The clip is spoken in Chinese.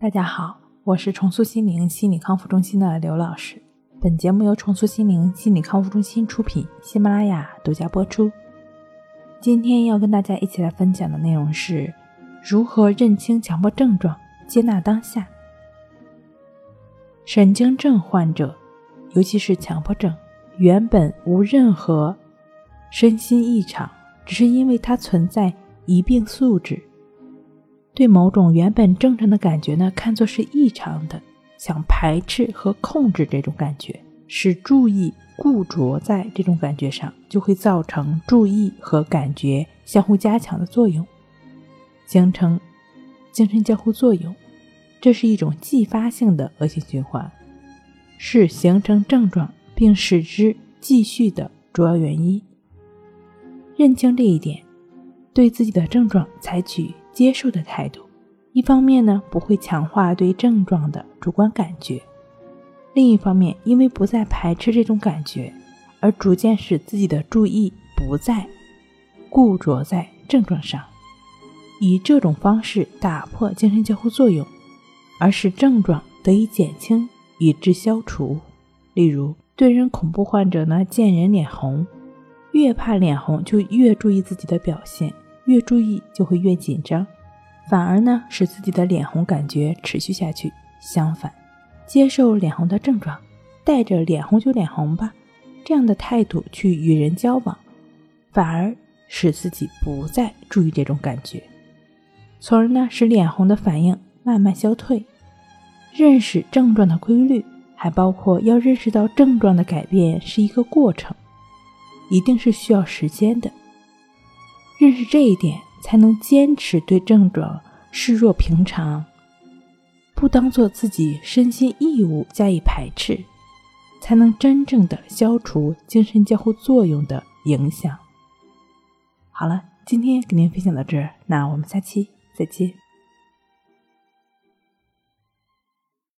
大家好，我是重塑心灵心理康复中心的刘老师。本节目由重塑心灵心理康复中心出品，喜马拉雅独家播出。今天要跟大家一起来分享的内容是如何认清强迫症状，接纳当下。神经症患者，尤其是强迫症，原本无任何身心异常，只是因为它存在一病素质。对某种原本正常的感觉呢，看作是异常的，想排斥和控制这种感觉，使注意固着在这种感觉上，就会造成注意和感觉相互加强的作用，形成精神交互作用。这是一种继发性的恶性循环，是形成症状并使之继续的主要原因。认清这一点，对自己的症状采取。接受的态度，一方面呢不会强化对症状的主观感觉，另一方面因为不再排斥这种感觉，而逐渐使自己的注意不再固着在症状上，以这种方式打破精神交互作用，而使症状得以减轻以致消除。例如，对人恐怖患者呢，见人脸红，越怕脸红就越注意自己的表现。越注意就会越紧张，反而呢使自己的脸红感觉持续下去。相反，接受脸红的症状，带着脸红就脸红吧这样的态度去与人交往，反而使自己不再注意这种感觉，从而呢使脸红的反应慢慢消退。认识症状的规律，还包括要认识到症状的改变是一个过程，一定是需要时间的。认识这一点，才能坚持对症状视若平常，不当做自己身心义务加以排斥，才能真正的消除精神交互作用的影响。好了，今天给您分享到这儿，那我们下期再见。